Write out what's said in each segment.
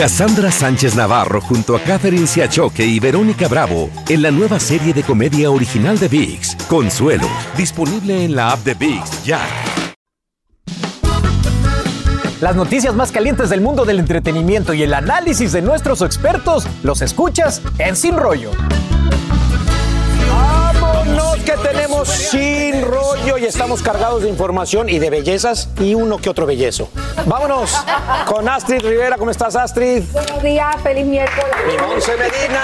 Cassandra Sánchez Navarro junto a Catherine Siachoque y Verónica Bravo en la nueva serie de comedia original de VIX, Consuelo, disponible en la app de VIX ya. Las noticias más calientes del mundo del entretenimiento y el análisis de nuestros expertos los escuchas en Sin Rollo. Que tenemos sin rollo y estamos cargados de información y de bellezas y uno que otro bellezo. Vámonos con Astrid Rivera. ¿Cómo estás, Astrid? Buenos días, feliz miércoles. Mi Monse Medina.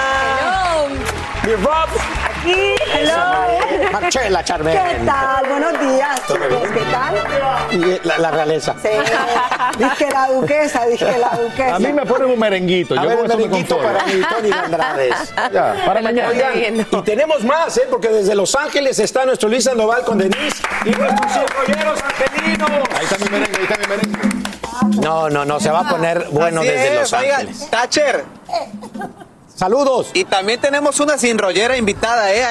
Mi Rob. Aquí, hello. Marcela Charmen. ¿Qué tal? Buenos días, chicos. ¿Qué tal? Y la, la realeza. Sí. Dije la duquesa, dije la duquesa. A mí me ponen un merenguito. A yo ver, un merenguito para mi Tony Andrades. Ya, para mañana. Oigan, y tenemos más, ¿eh? Porque desde Los Ángeles está nuestro Luis Sandoval con Denise y nuestros rolleros angelinos. Ahí está mi merengue, ahí está mi merengue. No, no, no, se va a poner bueno Así desde es, Los oiga, Ángeles. Thatcher. Saludos. Y también tenemos una sinrollera invitada, ¿eh?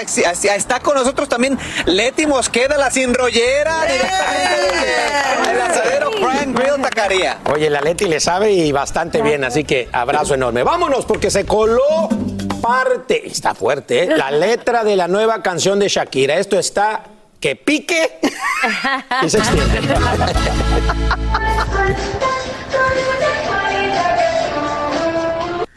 Está con nosotros también Leti Mosqueda, la sinrollera, directamente el asadero Prime Grill Tacaría. Oye, la Leti le sabe y bastante bien, así que abrazo enorme. Vámonos, porque se coló parte, está fuerte, ¿eh? la letra de la nueva canción de Shakira. Esto está que pique y se extiende.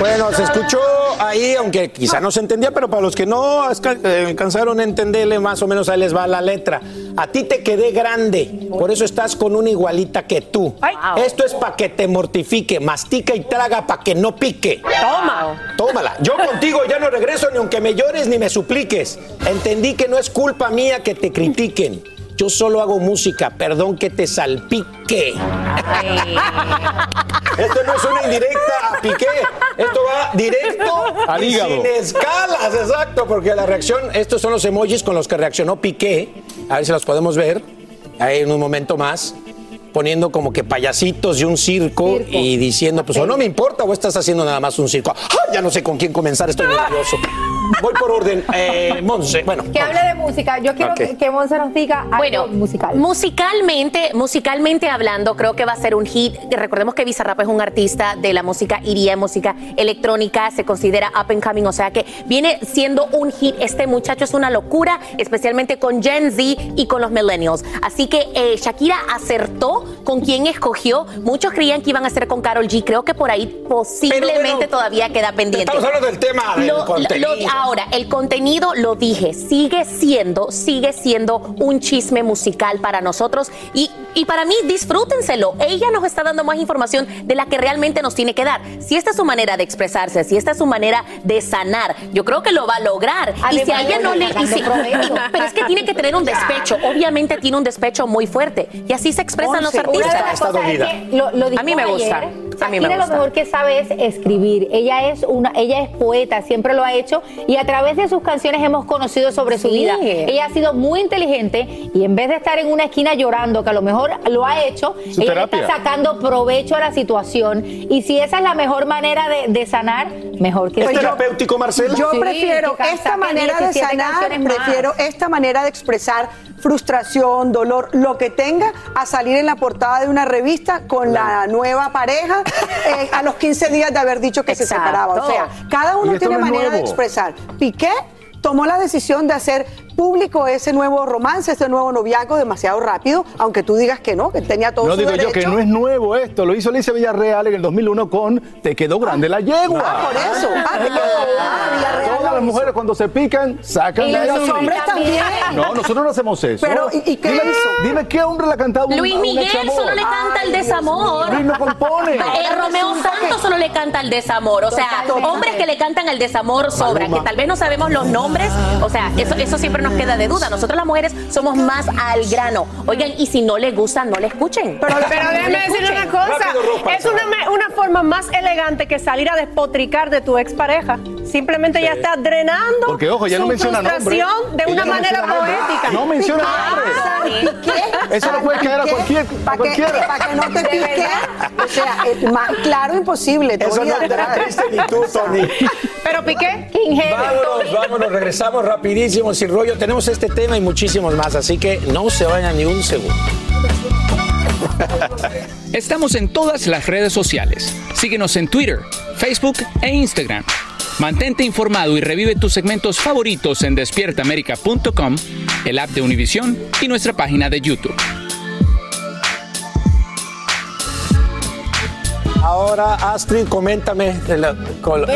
Bueno, se escuchó ahí, aunque quizá no se entendía, pero para los que no eh, alcanzaron a entenderle más o menos, ahí les va la letra. A ti te quedé grande, por eso estás con una igualita que tú. Esto es para que te mortifique, mastica y traga para que no pique. Toma. Tómala. Yo contigo ya no regreso ni aunque me llores ni me supliques. Entendí que no es culpa mía que te critiquen. Yo solo hago música, perdón que te salpique. Esto no es una indirecta a Piqué, esto va directo Al y hígado. sin escalas, exacto, porque la reacción, estos son los emojis con los que reaccionó Piqué, a ver si los podemos ver, ahí en un momento más, poniendo como que payasitos y un circo, Circo. y diciendo, pues o no me importa o estás haciendo nada más un circo. ¡Ah! Ya no sé con quién comenzar, estoy nervioso. Voy por orden. Eh, Monse, bueno. Que hable de música. Yo quiero que, que Monse nos diga algo Bueno, musical. musicalmente, musicalmente hablando, creo que va a ser un hit. Recordemos que Bizarrap es un artista de la música iría música electrónica, se considera up and coming, o sea que viene siendo un hit. Este muchacho es una locura, especialmente con Gen Z y con los millennials. Así que eh, Shakira acertó con quien escogió. Muchos creían que iban a ser con Carol G. Creo que por ahí posiblemente todavía queda pendiente. Estamos hablando del tema del Lo- lo- contenido. Ahora, el contenido, lo dije, sigue siendo, sigue siendo un chisme musical para nosotros y, y para mí, disfrútenselo. Ella nos está dando más información de la que realmente nos tiene que dar. Si esta es su manera de expresarse, si esta es su manera de sanar, yo creo que lo va a lograr. y si a ella no le... y si- pero es que tiene que tener un despecho. Obviamente tiene un despecho muy fuerte. Y así se expresan los Una de artistas. las Está cosas es dolida. que lo, lo dijo A mí me gusta. ayer, mí me Shakira lo mejor que sabe es escribir. Ella es una, ella es poeta, siempre lo ha hecho y a través de sus canciones hemos conocido sobre su vida. Ella ha sido muy inteligente y en vez de estar en una esquina llorando, que a lo mejor lo ha hecho, Su ella terapia. está sacando provecho a la situación y si esa es la mejor manera de, de sanar, mejor que ¿Es Yo- terapéutico, Marcela? Yo Sí, prefiero que esta manera de 17 sanar, más. prefiero esta manera de expresar frustración, dolor, lo que tenga, a salir en la portada de una revista con la nueva pareja eh, a los 15 días de haber dicho que se separaba. O sea, cada uno tiene no manera de expresar. Piqué tomó la decisión de hacer público ese nuevo romance, ese nuevo noviazgo demasiado rápido, aunque tú digas que no, que tenía todo No su digo yo que no es nuevo esto, lo hizo Alicia Villarreal en el 2001 con Te quedó grande la yegua. Ah, por eso. Ah, te quedó. Ah, Villarreal Todas las mujeres cuando se pican, sacan Y la los hombres también. No, nosotros no hacemos eso. Pero, ¿y- y qué dime, hizo? Dime qué hombre le ha cantado un, Luis a un Miguel examor? solo le canta el desamor. Luis no compone. Eh, Romeo Santos solo le canta el desamor. O sea, Totalmente. hombres que le cantan el desamor sobran, que tal vez no sabemos los nombres. O sea, eso, eso siempre nos queda de duda. Nosotros las mujeres somos más al grano. Oigan, y si no les gusta, no le escuchen. Pero, Pero No déjame decirle escuchen. una cosa. Rápido, es una, una forma más elegante que salir a despotricar de tu expareja. Simplemente ya está drenando Porque, ojo, ya su no menciona frustración de Ella una no manera poética. No menciona nombres. Eso le puede caer a cualquier- a cualquiera. Para que no te pique. O sea, es más claro imposible. Eso no de verdad. triste ni tú, Tony. Pero Piqué, Heaven. Vámonos, vámonos, regresamos rapidísimo, sin rollo. Tenemos este tema y muchísimos más, así que no se vayan ni un segundo. Estamos en todas las redes sociales. Síguenos en Twitter, Facebook e Instagram. Mantente informado y revive tus segmentos favoritos en despiertaamerica.com, el app de Univision y nuestra página de YouTube. Ahora, Astrid, coméntame.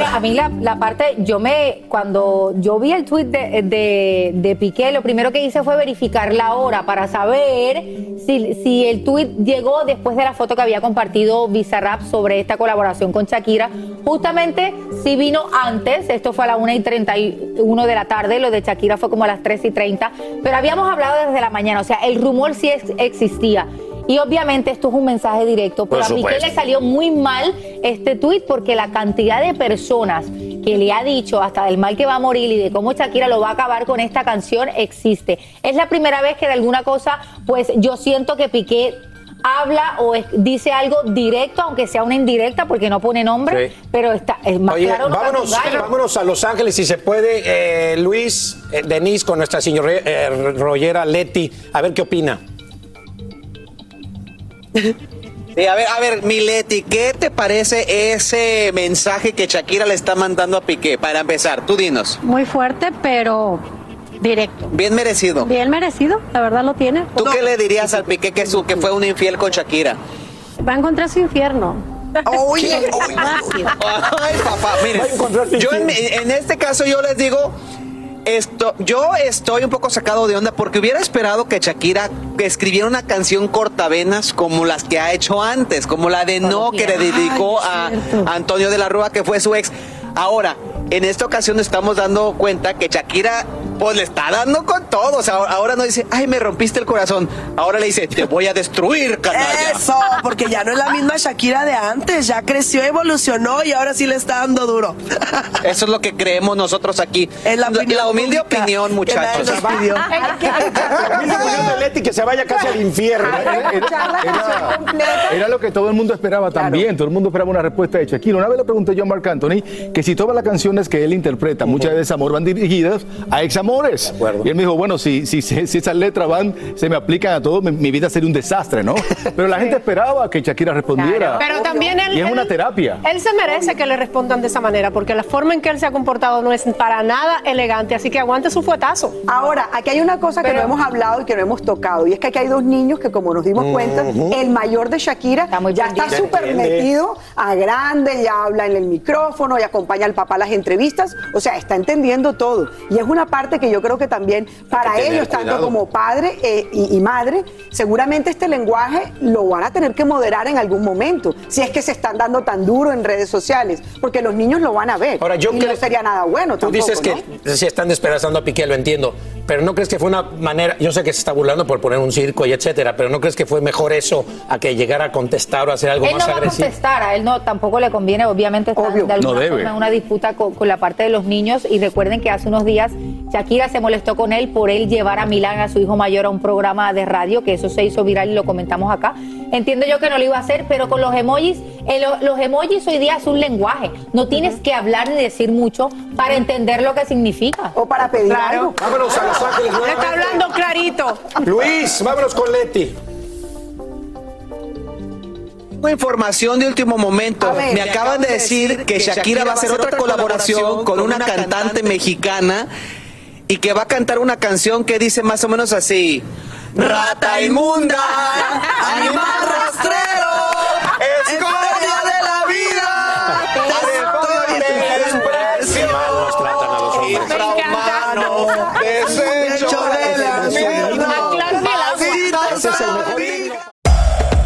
a mí la, parte, yo me, cuando yo vi el tweet de, de, Piqué, lo primero que hice fue verificar la hora para saber si, si el tweet llegó después de la foto que había compartido Bizarrap sobre esta colaboración con Shakira. Justamente si vino antes, esto fue a las 1 y 31 de la tarde, lo de Shakira fue como a las 3 y 30, pero habíamos hablado desde la mañana, o sea, el rumor sí ex- existía. Y obviamente esto es un mensaje directo, pero Por a Piqué le salió muy mal este tuit porque la cantidad de personas que le ha dicho hasta del mal que va a morir y de cómo Shakira lo va a acabar con esta canción existe. Es la primera vez que de alguna cosa, pues yo siento que Piqué habla o es- dice algo directo, aunque sea una indirecta porque no pone nombre, Sí. pero está es más Oye, claro no vámonos, vámonos a Los Ángeles si se puede. Eh, Luis, eh, Denise, con nuestra señora eh, Rollera Leti, a ver qué opina. Sí, a ver, a ver, Mileti, ¿qué te parece ese mensaje que Shakira le está mandando a Piqué? Para empezar, tú dinos. Muy fuerte, pero directo. Bien merecido. Bien merecido, la verdad lo tiene. ¿Tú qué le dirías al Piqué que, su, que fue un infiel con Shakira? Va a encontrar su infierno. Oye. Ay, papá, miren, yo en este caso yo les digo, esto, yo estoy un poco sacado de onda porque hubiera esperado que Shakira escribiera una canción cortavenas como las que ha hecho antes, como la de No que le dedicó a, Antonio de la Rúa, que fue su ex. Ahora, en esta ocasión estamos dando cuenta que Shakira pues le está dando con todo. O sea, ahora no dice, ay, me rompiste el corazón. Ahora le dice, te voy a destruir, canalla. Eso, porque ya no es la misma Shakira de antes, ya creció, evolucionó y ahora sí le está dando duro. Eso es lo que creemos nosotros aquí. Es la opinión humilde pública opinión, que muchachos. nadie nos pidió. La misma opinión de Leti que se vaya casi al infierno. Era, la canción completa. era lo que todo el mundo esperaba también. Todo el mundo esperaba una respuesta de Shakira. Una vez le pregunté yo a Marc Anthony que si todas las canciones que él interpreta, muchas de desamor, van dirigidas a examores. Y él me dijo, bueno, si, si, si, esas letras van, se me aplican a todo, mi, mi vida sería un desastre, ¿no? Pero la gente esperaba que Shakira respondiera. Pero también él. Y es él- una terapia. Él se merece que le respondan de esa manera, porque la forma en que él se ha comportado no es para nada elegante, así que aguante su fuetazo. Ahora, aquí hay una cosa que no hemos hablado y que no hemos tocado, y es que aquí hay dos niños que, como nos dimos cuenta, el mayor de Shakira Está muy ya está súper metido a grande, ya habla en el micrófono, y acompaña al papá a las entrevistas, o sea, está entendiendo todo. Y es una parte que yo creo que también para ellos, tanto como padre eh, y, y madre, seguramente este lenguaje lo van a tener que moderar en algún momento, si es que se están dando tan duro en redes sociales, porque los niños lo van a ver. Ahora, yo y creo- no sería nada bueno Tú tampoco, dices que ¿no? si están despedazando a Piqué, lo entiendo. Pero no crees que fue una manera, yo sé que se está burlando por poner un circo y etcétera, pero no crees que fue mejor eso a que llegara a contestar o hacer algo Él más no va a agresivo. contestar, a él no tampoco le conviene, obviamente está Obvio. de alguna No debe. forma en una disputa con, con la parte de los niños y recuerden que hace unos días Shakira se molestó con él por él llevar a Milán a su hijo mayor a un programa de radio, que eso se hizo viral y lo comentamos acá. Entiendo yo que no lo iba a hacer, pero con los emojis, eh, lo- los emojis hoy día es un lenguaje, no tienes que hablar ni decir mucho para entender lo que significa. O para pedir Claro. algo. Vámonos a Los Ángeles Le está nuevamente. hablando clarito. Luis, vámonos con Leti. Tengo información de último momento. Ver. Me acaban de decir que Shakira va a hacer otra colaboración con una cantante mexicana y que va a cantar una canción que dice más o menos así. Rata inmunda, animal rastrero,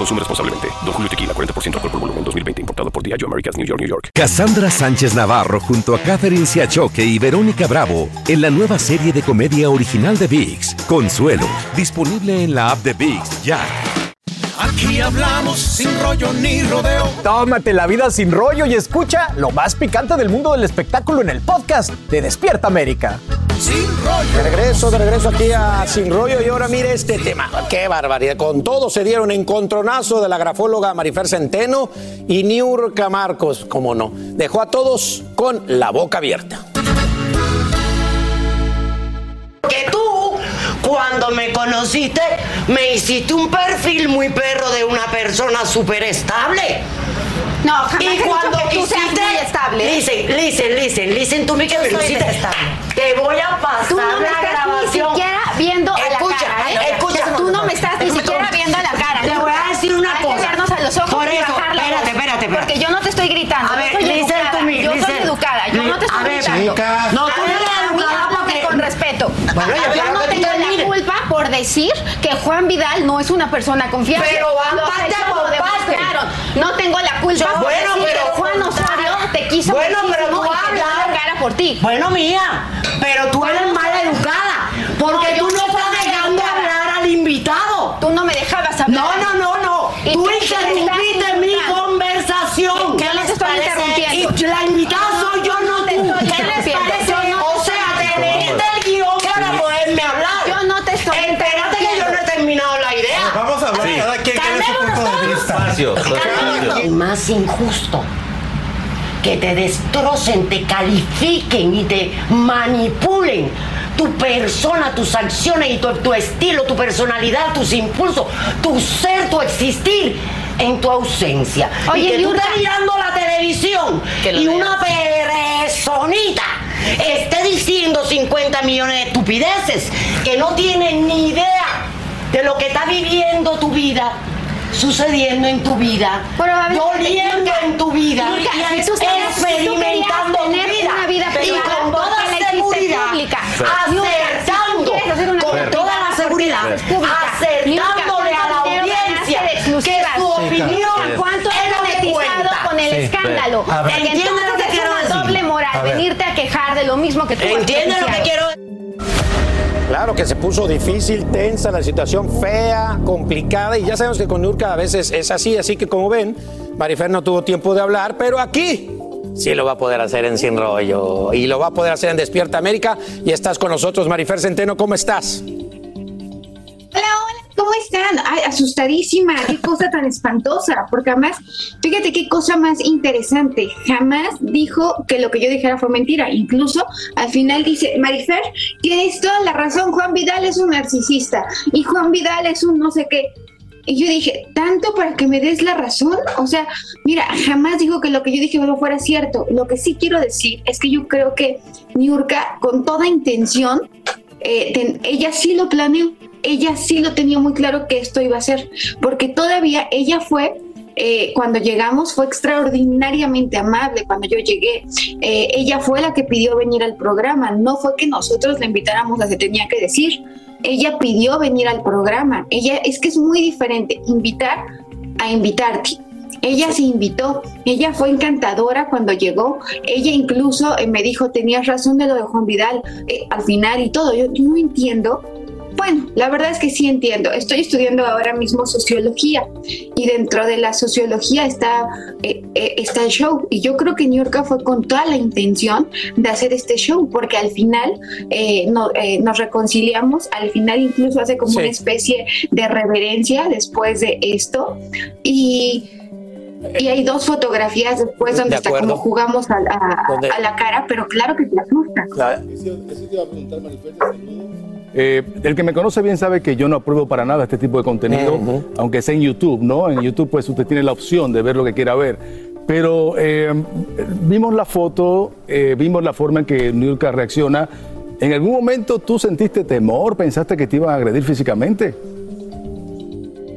Consume responsablemente. Don Julio Tequila, 40% alcohol por volumen, 2020. Importado por Diageo Americas, New York, New York. Cassandra Sánchez Navarro junto a Catherine Siachoque y Verónica Bravo en la nueva serie de comedia original de VIX, Consuelo, disponible en la app de VIX ya. Aquí hablamos sin rollo ni rodeo. Tómate la vida sin rollo y escucha lo más picante del mundo del espectáculo en el podcast de Despierta América. Sin rollo. De regreso, de regreso aquí a Sin Rollo y ahora mire este tema. Qué barbaridad. Con todo se dieron encontronazo de la grafóloga Marifer Centeno y Niurka Marcos, como no. Dejó a todos con la boca abierta. Que tú, cuando me conociste, me hiciste un perfil muy perro de una persona súper estable. No, jamás he y dicho cuando que tú seas quisiste, muy estable. Listen, listen, listen, listen, tú me que Yo me detestable. Te voy a pasar Tú no me la estás grabación. ni siquiera viendo a la Escucha, cara, ¿eh? Escucha, Tú no me estás ni Escucha, siquiera viendo a la cara. Te voy a decir una Hay cosa. que vernos a los ojos Por y eso, bajar la espérate, espérate, espérate. Porque yo no te estoy gritando. A yo ver, soy listen educada. to me, yo soy educada. Yo no te estoy A ver, gritando. chicas. No, tú eres educada porque- con respeto. Bueno, yo yo no que tú tengo termines. la culpa por decir que Juan Vidal no es una persona confiable. Pero van parte por parte. No tengo la culpa Yo- por bueno, decir pero- que Juan Osorio te quiso Bueno, pero tú hablas. cara por ti. Bueno, mía, pero tú eres mala educada. Porque No, tú no estás dejando hablar al invitado. Tú no me dejabas hablar. No, no, no, no. Y Tú interrumpiste mi conversación. Espacio, El más injusto. Que te destrocen, te califiquen y te manipulen tu persona, tus acciones y tu, tu estilo, tu personalidad, tus impulsos, tu ser, tu existir en tu ausencia. Oye, y que tú estés mirando la televisión y una personita esté diciendo 50 millones de estupideces que no tienen ni idea de lo que está viviendo tu vida sucediendo en tu vida, Pero, a ver, doliendo en tu vida y si tú querías- si tú experimentando tener vida, una vida y privada, con ¿por toda la seguridad, pública? Si acertando, hacer una con vida toda la seguridad, ¿por qué la haces pública? acertándole Niurka, a la ¿cuánto dinero audiencia que su opinión ¿Cuánto es monetizado con el Sí. escándalo? Ver. Porque ¿Entiendes lo que entonces es quiero una doble moral venirte a quejar de lo mismo que tú has ¿Entiendes lo que quiero Claro que se puso difícil, tensa, la situación fea, complicada y ya sabemos que con Nurka a veces es así, así que como ven, Marifer no tuvo tiempo de hablar, pero aquí sí lo va a poder hacer en Sin Rollo y lo va a poder hacer en Despierta América y estás con nosotros, Marifer Centeno, ¿cómo estás? ¿Cómo están? Ay, asustadísima, qué cosa tan espantosa, porque además, fíjate qué cosa más interesante, jamás dijo que lo que yo dijera fue mentira, incluso al final dice, Marifer, tienes toda la razón, Juan Vidal es un narcisista y Juan Vidal es un no sé qué. Y yo dije, ¿tanto para que me des la razón? O sea, mira, jamás dijo que lo que yo dije no fuera cierto. Lo que sí quiero decir es que yo creo que Niurka, con toda intención, eh, ella sí lo planeó, ella sí lo tenía muy claro que esto iba a ser, porque todavía ella fue, eh, cuando llegamos, fue extraordinariamente amable cuando yo llegué. Eh, ella fue la que pidió venir al programa, no fue que nosotros la invitáramos a se tenía que decir. Ella pidió venir al programa. Ella es que es muy diferente invitar a invitarte. Ella se invitó, ella fue encantadora cuando llegó, ella incluso eh, me dijo, tenías razón de lo de Juan Vidal eh, al final y todo, yo, no entiendo. Bueno, la verdad es que sí entiendo, estoy estudiando ahora mismo sociología y dentro de la sociología está, eh, eh, está el show y yo creo que New York fue con toda la intención de hacer este show porque al final eh, no- nos reconciliamos, al final incluso hace como Sí. una especie de reverencia después de esto y... Y hay dos fotografías después donde De está acuerdo. como jugamos a, a- a la cara, pero claro que te asusta. Eh, el que me conoce bien sabe que yo no apruebo para nada este tipo de contenido, aunque sea en YouTube, ¿no? En YouTube pues usted tiene la opción de ver lo que quiera ver. Pero eh, vimos la foto, eh, vimos la forma en que Nurka reacciona. ¿En algún momento tú sentiste temor? ¿Pensaste que te iban a agredir físicamente?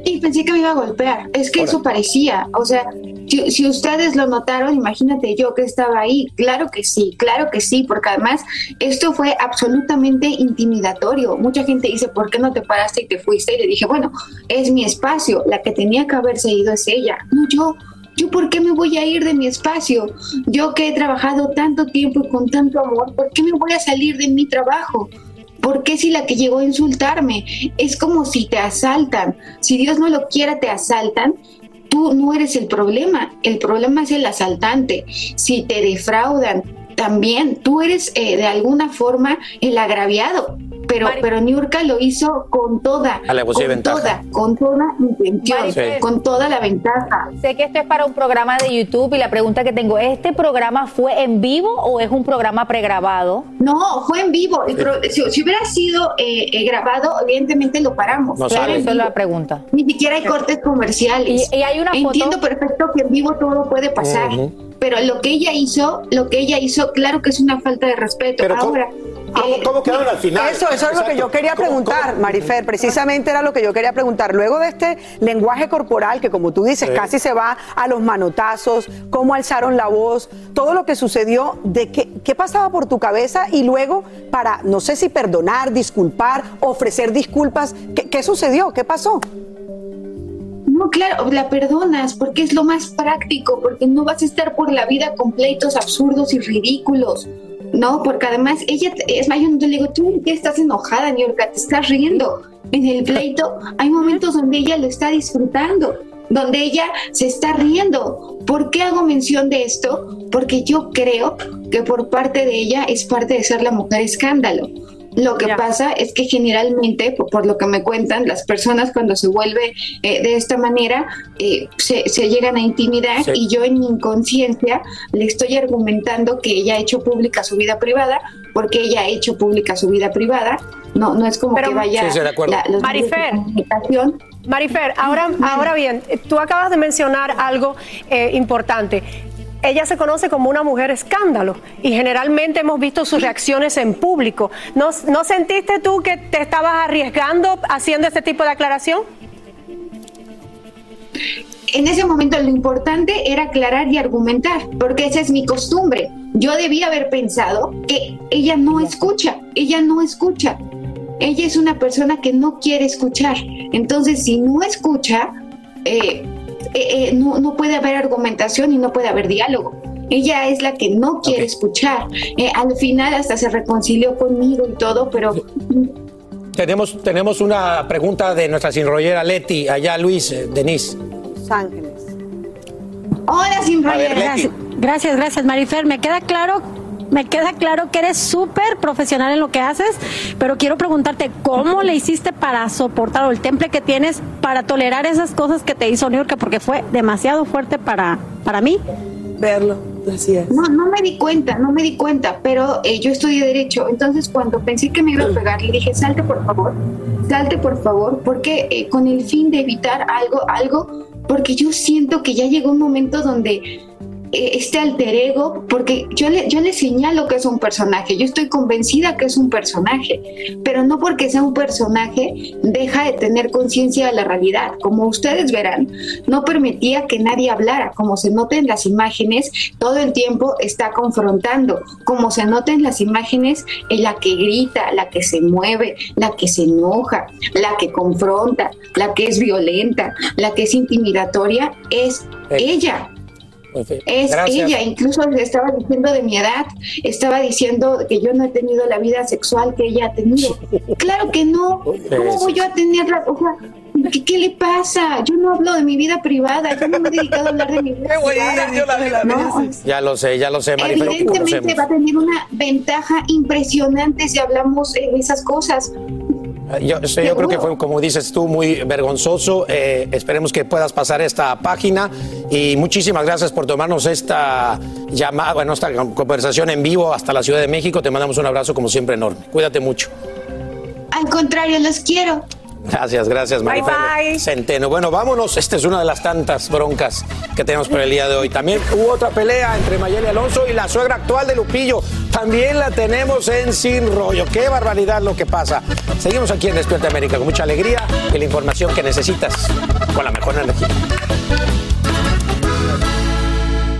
Y pensé que me iba a golpear. Es que eso parecía. O sea, si, si ustedes lo notaron, imagínate yo que estaba ahí. Claro que sí, claro que sí, porque además esto fue absolutamente intimidatorio. Mucha gente dice, ¿por qué no te paraste y te fuiste? Y le dije, bueno, es mi espacio. La que tenía que haberse ido es ella, no yo. ¿Yo por qué me voy a ir de mi espacio? Yo que he trabajado tanto tiempo y con tanto amor, ¿por qué me voy a salir de mi trabajo? ¿Por qué si la que llegó a insultarme? Es como si te asaltan. Si Dios no lo quiera, te asaltan. Tú no eres el problema. El problema es el asaltante. Si te defraudan, también tú eres eh, de alguna forma el agraviado. Pero, pero Niurka lo hizo con toda, Alevosía y con ventaja. toda, con toda intención, Marifel. con toda la ventaja. Sé que esto es para un programa de YouTube y la pregunta que tengo, ¿este programa fue en vivo o es un programa pregrabado? No, fue en vivo. Pro- si, si hubiera sido eh, eh, grabado, evidentemente lo paramos. No Pero en Esa es la pregunta. Ni siquiera hay cortes comerciales. Y- y hay una foto- Entiendo perfecto que en vivo todo puede pasar. Pero lo que ella hizo, lo que ella hizo, claro que es una falta de respeto. Ahora, eh, ¿Cómo quedaron al final? Eso, eso es lo que yo quería preguntar, Marifer. Precisamente era lo que yo quería preguntar. Luego de este lenguaje corporal que, como tú dices, Sí. casi se va a los manotazos, cómo alzaron la voz, todo lo que sucedió, de qué, qué pasaba por tu cabeza y luego para, no sé si perdonar, disculpar, ofrecer disculpas, ¿qué, qué sucedió? ¿Qué pasó? No, claro, la perdonas porque es lo más práctico, porque no vas a estar por la vida con pleitos absurdos y ridículos. No, porque además ella, es más, yo no le digo, tú ¿por qué estás enojada, Niurka, te estás riendo. En el pleito hay momentos donde ella lo está disfrutando, donde ella se está riendo. ¿Por qué hago mención de esto? Porque yo creo que por parte de ella es parte de ser la mujer escándalo. Lo que pasa es que generalmente, por, por lo que me cuentan, las personas cuando se vuelve eh, de esta manera eh, se, se llegan a intimidar Sí. y yo en mi inconsciencia le estoy argumentando que ella ha hecho pública su vida privada porque ella ha hecho pública su vida privada. No, no es como Pero- que vaya Sí, sí, de acuerdo. la- los medios de Marifer. comunicación. Marifer, ahora, ahora bien, tú acabas de mencionar algo eh, importante. Ella se conoce como una mujer escándalo y generalmente hemos visto sus reacciones en público. ¿No, ¿No sentiste tú que te estabas arriesgando haciendo este tipo de aclaración? en ese momento lo importante era aclarar y argumentar, porque esa es mi costumbre. Yo debía haber pensado que ella no escucha, ella no escucha. Ella es una persona que no quiere escuchar. Entonces, si no escucha, eh, eh, eh, no, no puede haber argumentación y no puede haber diálogo. Ella es la que no quiere escuchar. Eh, al final hasta se reconcilió conmigo y todo, pero Tenemos, tenemos una pregunta de nuestra sinrollera Leti, allá Luis, eh, Denise. Los Ángeles. Hola, sin A ver, Leti. Gracias, gracias, gracias, Marifer. Me queda claro, me queda claro que eres súper profesional en lo que haces, pero quiero preguntarte cómo le hiciste para soportar o el temple que tienes para tolerar esas cosas que te hizo New York, porque fue demasiado fuerte para, para mí. Verlo, así es. No, no me di cuenta, no me di cuenta, pero eh, yo estudié Derecho, entonces cuando pensé que me iba a pegar, le dije, salte por favor, salte por favor, porque eh, con el fin de evitar algo, algo, porque yo siento que ya llegó un momento donde este alter ego, porque yo le, yo le señalo que es un personaje, yo estoy convencida que es un personaje, pero no porque sea un personaje deja de tener conciencia de la realidad. Como ustedes verán, no permitía que nadie hablara, como se nota en las imágenes, todo el tiempo está confrontando, como se nota en las imágenes, en la que grita, la que se mueve, la que se enoja, la que confronta, la que es violenta, la que es intimidatoria, es ella. Es Gracias. ella, incluso le estaba diciendo de mi edad, estaba diciendo que yo no he tenido la vida sexual que ella ha tenido. Claro que no. ¿Cómo voy yo a tenerla? O sea, ¿qué, qué le pasa? Yo no hablo de mi vida privada, yo no me he dedicado a hablar de mi vida privada. No, Ya lo sé, ya lo sé, Marifel, Evidentemente va a tener una ventaja impresionante si hablamos de esas cosas. Yo, yo creo que fue, como dices tú, muy vergonzoso. Eh, esperemos que puedas pasar esta página y muchísimas gracias por tomarnos esta llamada, bueno, esta conversación en vivo hasta la Ciudad de México. Te mandamos un abrazo como siempre enorme. Cuídate mucho. Al contrario, los quiero. Gracias, gracias, Bye, Marifer Centeno. Bueno, vámonos. Esta es una de las tantas broncas que tenemos por el día de hoy. También hubo otra pelea entre Mayeli Alonso y la suegra actual de Lupillo. También la tenemos en Sin Rollo. Qué barbaridad lo que pasa. Seguimos aquí en Despierta América con mucha alegría y la información que necesitas con la mejor energía.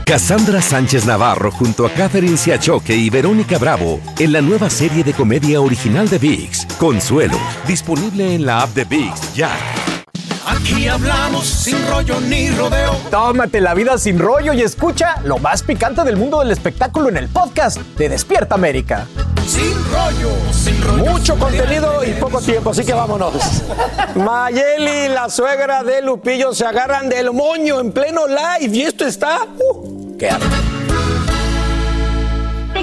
Cassandra Sánchez Navarro junto a Catherine Siachoque y Verónica Bravo en la nueva serie de comedia original de VIX, Consuelo, disponible en la app de VIX ya. Aquí hablamos sin rollo ni rodeo. Tómate la vida sin rollo y escucha lo más picante del mundo del espectáculo en el podcast de Despierta América. Sin rollo, sin rollo. Mucho contenido y poco tiempo, así que vámonos. Mayeli y la suegra de Lupillo se agarran del moño en pleno live y esto está... Uh, ¿Qué hago?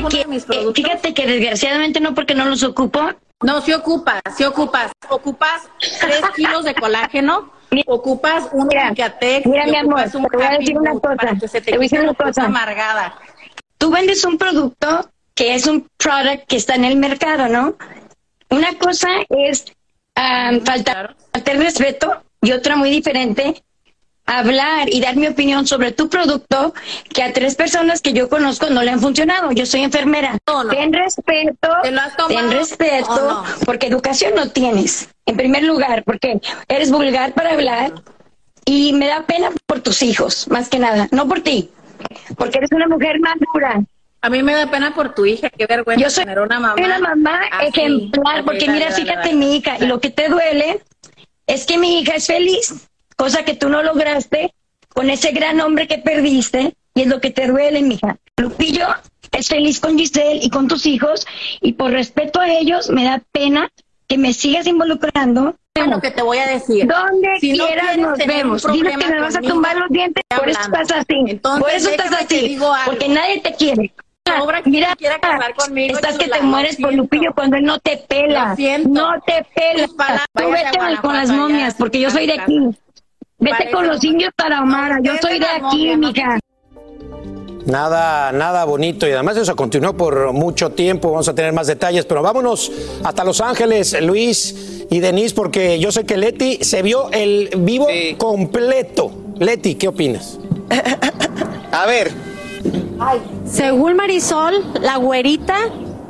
Que- eh, fíjate que desgraciadamente no porque no los ocupo. No, si ocupas, si ocupas. Ocupas 3 kilos de colágeno, ocupas un Cicatex, mira, mi amor, un te voy a decir una cosa, para que se te te voy a decir una cosa amargada. Tú vendes un producto que es un product que está en el mercado, ¿no? Una cosa es ah, faltar, faltar respeto y otra muy diferente, hablar y dar mi opinión sobre tu producto que a tres personas que yo conozco no le han funcionado. Yo soy enfermera. Ten respeto, ten respeto, o no? porque educación no tienes. En primer lugar, porque eres vulgar para hablar y me da pena por tus hijos, más que nada, no por ti, porque eres una mujer madura. A mí me da pena por tu hija, qué vergüenza Yo soy tener una mamá. una mamá así. ejemplar, porque dale, mira, dale, fíjate dale. mi hija, y lo que te duele es que mi hija es feliz, cosa que tú no lograste con ese gran hombre que perdiste, y es lo que te duele, mija. Lupillo es feliz con Giselle y con tus hijos, y por respeto a ellos, me da pena que me sigas involucrando. Lo que te voy a decir. Donde Si no quieras quieres nos vemos. Dile que me vas a tumbar los dientes, por eso estás así. Entonces, por eso estás así. Porque nadie te quiere. Sobra que Mira, quiera casar conmigo, estás que te mueres por Lupillo cuando él no te pela. No te pela. Tú vete con las momias, porque yo soy de aquí. Vete con los indios Tarahumara. Yo soy de aquí, mija. Nada, nada bonito y además eso continuó por mucho tiempo. Vamos a tener más detalles, pero vámonos hasta Los Ángeles, Luis y Denise, porque yo sé que Leti se vio el vivo completo. Leti, ¿qué opinas? A ver. Según Marisol, la güerita,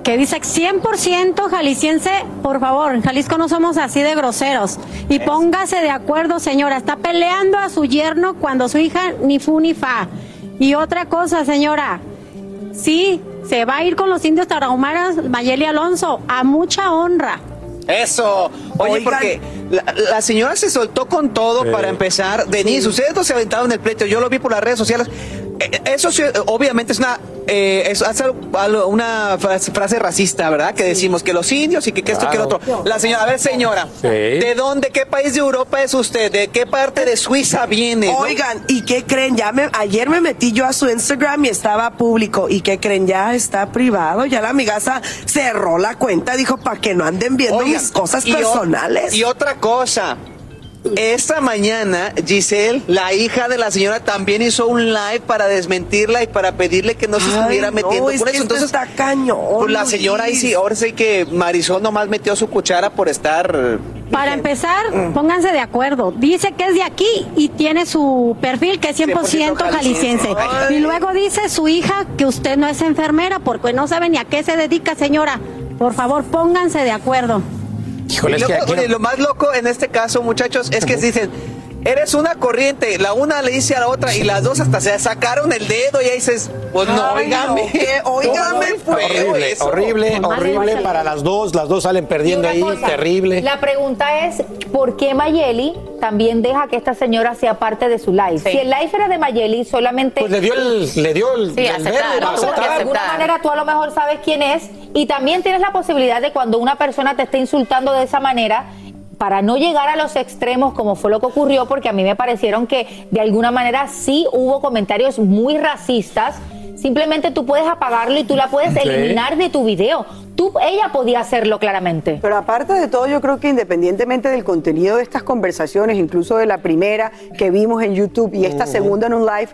que dice 100% jalisciense, por favor, en Jalisco no somos así de groseros. Y póngase de acuerdo, señora, está peleando a su yerno cuando su hija ni fu ni fa. Y otra cosa, señora, sí, se va a ir con los indios tarahumaras, Mayeli Alonso, a mucha honra. Eso. Oye, Oigan. porque la, la señora se soltó con todo para empezar. Denise, ustedes no se aventaron el pleito. Yo lo vi por las redes sociales. Eh, Eso sí, obviamente es una eh, es una frase, racista, ¿verdad? Que decimos que los indios y que, que esto y que lo otro. La señora, a ver, señora, ¿de dónde, qué país de Europa es usted? ¿De qué parte de Suiza viene? no? Oigan, ¿y qué creen? Ya me, ayer me metí yo a su Instagram y estaba público. ¿Y qué creen? Ya está privado. Ya la amigaza cerró la cuenta. Dijo, para que no anden viendo Oigan, mis cosas y o- personales. Y otra cosa. Esta mañana, Giselle, la hija de la señora, también hizo un live para desmentirla y para pedirle que no se Ay, estuviera no, metiendo es por eso. Entonces, está cañón. pues la señora ahí sí, ahora sí que Marisol nomás metió su cuchara por estar. Para empezar, Mm. pónganse de acuerdo. Dice que es de aquí y tiene su perfil que es 100% jalisciense. jalisciense. Y luego dice su hija que usted no es enfermera porque no sabe ni a qué se dedica, señora. Por favor, pónganse de acuerdo. Híjole, Y es que luego, aquí no- oye, lo más loco en este caso, muchachos, es que dicen. Eres una corriente, la una le dice a la otra y las dos hasta se sacaron el dedo y ahí dices, pues no, pues. feo Horrible, eso. horrible, horrible para las dos. Las dos salen perdiendo ahí, cosa, terrible. La pregunta es, ¿por qué Mayeli también deja que esta señora sea parte de su live? Si el live era de Mayeli, solamente... Pues le dio el, le dio el, Sí, el aceptar, verde, no, aceptar. porque de alguna manera tú a lo mejor sabes quién es y también tienes la posibilidad de cuando una persona te esté insultando de esa manera para no llegar a los extremos como fue lo que ocurrió porque a mí me parecieron que de alguna manera sí hubo comentarios muy racistas. Simplemente tú puedes apagarlo y tú la puedes Sí. eliminar de tu video. Tú ella podía hacerlo claramente. Pero aparte de todo, yo creo que independientemente del contenido de estas conversaciones, incluso de la primera que vimos en YouTube y esta segunda en un live,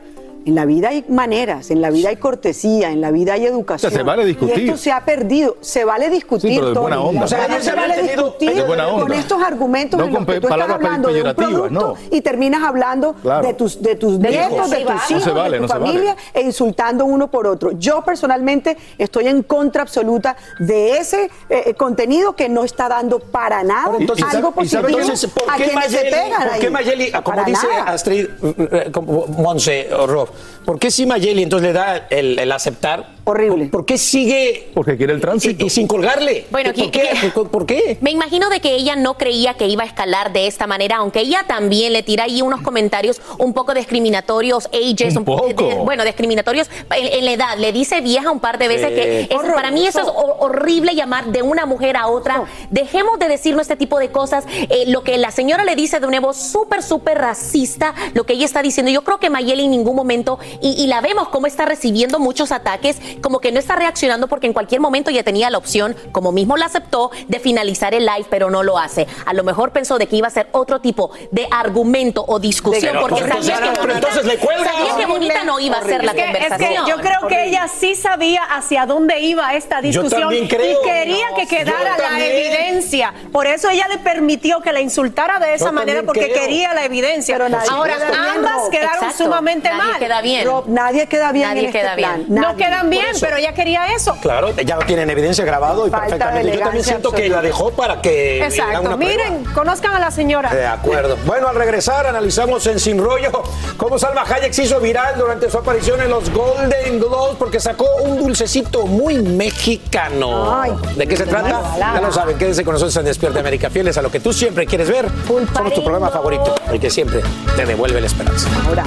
En la vida hay maneras, en la vida hay cortesía, en la vida hay educación. O sea, se vale discutir. Y esto se ha perdido. Se vale discutir. Sí, pero de buena Tony. onda. O sea, no se se vale discutir de buena con estos argumentos No en los que tú estás hablando de un producto no. y terminas hablando Claro. de tus, de tus nietos, hijos. de tus se hijos, vale, de tu se vale. familia e insultando uno por otro. Yo personalmente estoy en contra absoluta de ese eh, eh, contenido que no está dando para nada Entonces, algo ¿y sabe positivo entonces por a qué quienes se Mayeli, pegan por qué Mayeli, como Para dice nada. Astrid, eh, como Monse o Rob, ¿por qué si Mayeli entonces le da el, el aceptar? Horrible. ¿Por qué sigue Porque quiere el tránsito. y, y sin colgarle? Bueno, ¿por que- qué? que- ¿Por- ¿Por qué? Me imagino de que ella no creía que iba a escalar de esta manera, aunque ella también le tira ahí unos comentarios un poco discriminatorios, ages, Un poco. de- bueno, discriminatorios en, en la edad. Le dice vieja un par de veces Sí. que eso- para mí eso es hor- horrible llamar de una mujer a otra. Dejemos de decirnos este tipo de cosas. Eh, lo que la señora le dice de una voz súper, súper racista, lo que ella está diciendo. Yo creo que Mayeli en ningún momento, y, y la vemos cómo está recibiendo muchos ataques, como que no está reaccionando porque en cualquier momento ya tenía la opción, como mismo la aceptó, de finalizar el live, pero no lo hace. A lo mejor pensó de que iba a ser otro tipo de argumento o discusión, Pero, porque pues, sabía, entonces, que, pero entonces le cuelga. sabía que bonita no iba a ser la Es que, es que conversación. yo creo que ella sí sabía hacia dónde iba esta discusión y quería que quedara la evidencia. Por eso ella le permitió que la insultara de esa Yo manera porque creo. queron la evidencia. Pero Ahora, ambas quedaron Exacto. sumamente Nadie mal. Queda bien. Rob, nadie queda bien Nadie en este queda bien. plan. No quedan bien, eso. pero ella quería eso. Claro, ya lo tienen evidencia grabado y Falta perfectamente. Yo también siento que la dejó para que. Exacto. una prueba. Miren, conozcan a la señora. De acuerdo. Bueno, al regresar analizamos en Sin Rollo cómo Salma Hayek se hizo viral durante su aparición en los Golden Globes porque sacó un dulcecito muy mexicano. Ay, ¿De qué se trata? Ya lo saben, quédense con nosotros en Despierta América, fieles a lo que tú siempre quieres ver. Somos tu programa favorito, el que siempre te devuelve la esperanza. Ahora.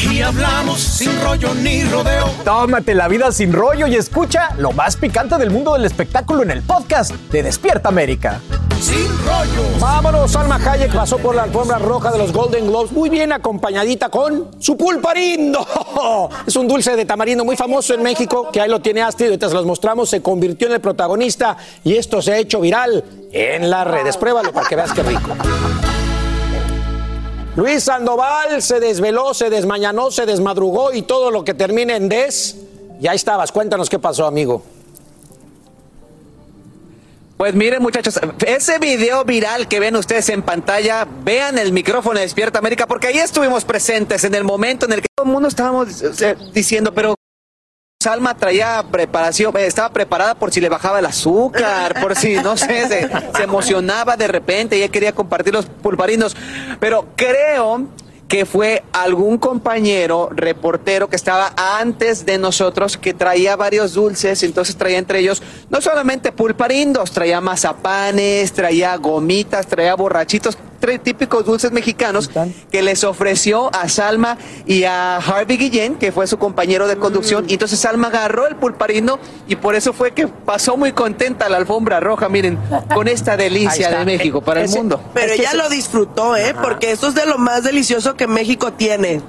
Aquí hablamos sin rollo ni rodeo. Tómate la vida sin rollo y escucha lo más picante del mundo del espectáculo en el podcast de Despierta América. Sin rollo. Vámonos, Salma Hayek pasó por la alfombra roja de los Golden Globes muy bien acompañadita con su pulparindo. Es un dulce de tamarindo muy famoso en México, que ahí lo tiene Astrid, ahorita se los mostramos, se convirtió en el protagonista y esto se ha hecho viral en las redes. Pruébalo para que veas qué rico. Luis Sandoval se desveló, se desmañanó, se desmadrugó y todo lo que termine en des. Ya estabas, cuéntanos qué pasó, amigo. Pues miren muchachos, ese video viral que ven ustedes en pantalla, vean el micrófono de Despierta América, porque ahí estuvimos presentes en el momento en el que todo el mundo estábamos eh, diciendo, pero Salma traía preparación, eh, estaba preparada por si le bajaba el azúcar, por si, no sé, se, emocionaba de repente y ella quería compartir los pulparindos. Pero creo que fue algún compañero reportero que estaba antes de nosotros que traía varios dulces, entonces traía entre ellos no solamente pulparindos, traía mazapanes, traía gomitas, traía borrachitos, tres típicos dulces mexicanos que les ofreció a Salma y a Harvey Guillén, que fue su compañero de conducción, y entonces Salma agarró el pulparindo y por eso fue que pasó muy contenta la alfombra roja, miren, con esta delicia de México para el mundo. Pero Es que ella se- lo disfrutó, ¿eh? Porque eso es de lo más delicioso que México tiene.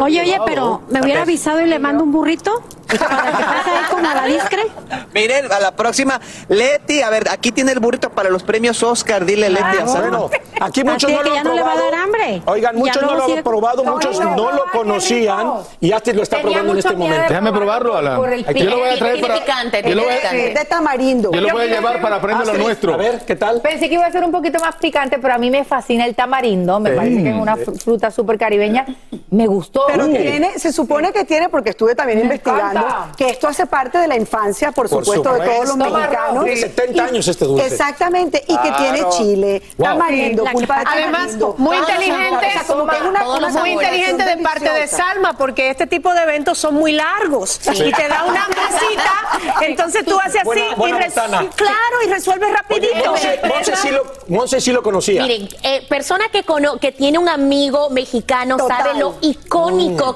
Oye, oye, pero me hubiera avisado y le mando un burrito para que pase ahí como la discre. Miren, a la próxima, Leti, a ver, aquí tiene el burrito para los premios Oscar, dile Leti a Salma. Bueno, aquí muchos Así no lo han no le va a probado. dar hambre. Oigan, muchos no lo sigue han probado, muchos no lo conocían y Astrid lo está Tenía probando en este momento. Déjame probarlo, Alan. Por el Aquí yo lo voy a traer para. picante, yo tiene lo voy a- de tamarindo. yo lo voy a llevar para premio lo nuestro. A ver, ¿qué tal? Pensé que iba a ser un poquito más picante, pero a mí me fascina el tamarindo. Me parece que es una fr- fruta súper caribeña. Me gustó. Pero Uh. tiene, se supone que tiene, porque estuve también Me investigando, encanta. que esto hace parte de la infancia, por, Por supuesto, de todos los mexicanos. Tiene 70 años este dulce. Exactamente, y que Claro. tiene chile, Wow. tamarindo, La pulpa de que- Además, muy los inteligente, sabores. O sea, como que es una, muy inteligente de parte de. Salma, porque este tipo de eventos son muy largos y te da una hambrecita, entonces tú haces así Buena- buena y claro y resuelves rapidito. Monse, sí lo, sí lo conocía. Miren, eh, persona que, cono- que tiene un amigo mexicano Total. sabe lo icónico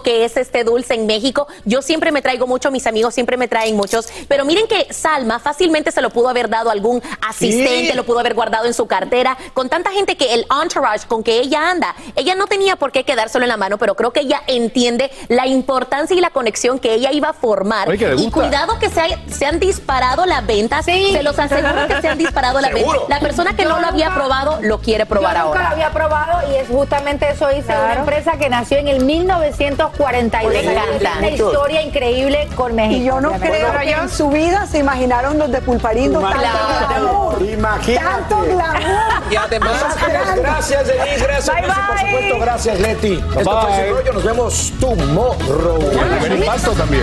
que es este dulce en México. Yo siempre me traigo mucho, mis amigos siempre me traen muchos. Pero miren que Salma fácilmente se lo pudo haber dado a algún asistente, Sí. lo pudo haber guardado en su cartera. Con tanta gente que el entourage con que ella anda, ella no tenía por qué quedárselo en la mano, pero creo que ella entiende la importancia y la conexión que ella iba a formar. Oye, que y cuidado que se, se han disparado las ventas. Se los aseguro que se han disparado las ventas. La persona que no lo había probado lo quiere probar Yo nunca ahora. lo había probado y es justamente eso hice una empresa que nació en el 1942. Me encanta. Una historia increíble con México. Y yo no creo que en su vida se imaginaron los de Pulparindo tanto glamour. Imagínate. Tanto glamour. Y además, Gracias, gracias, Denise. Gracias, Bye, Lucy, por bye. supuesto. Gracias, Leti. Esto fue Bye. Sin Rollo. Nos vemos tomorrow. Buen impacto también.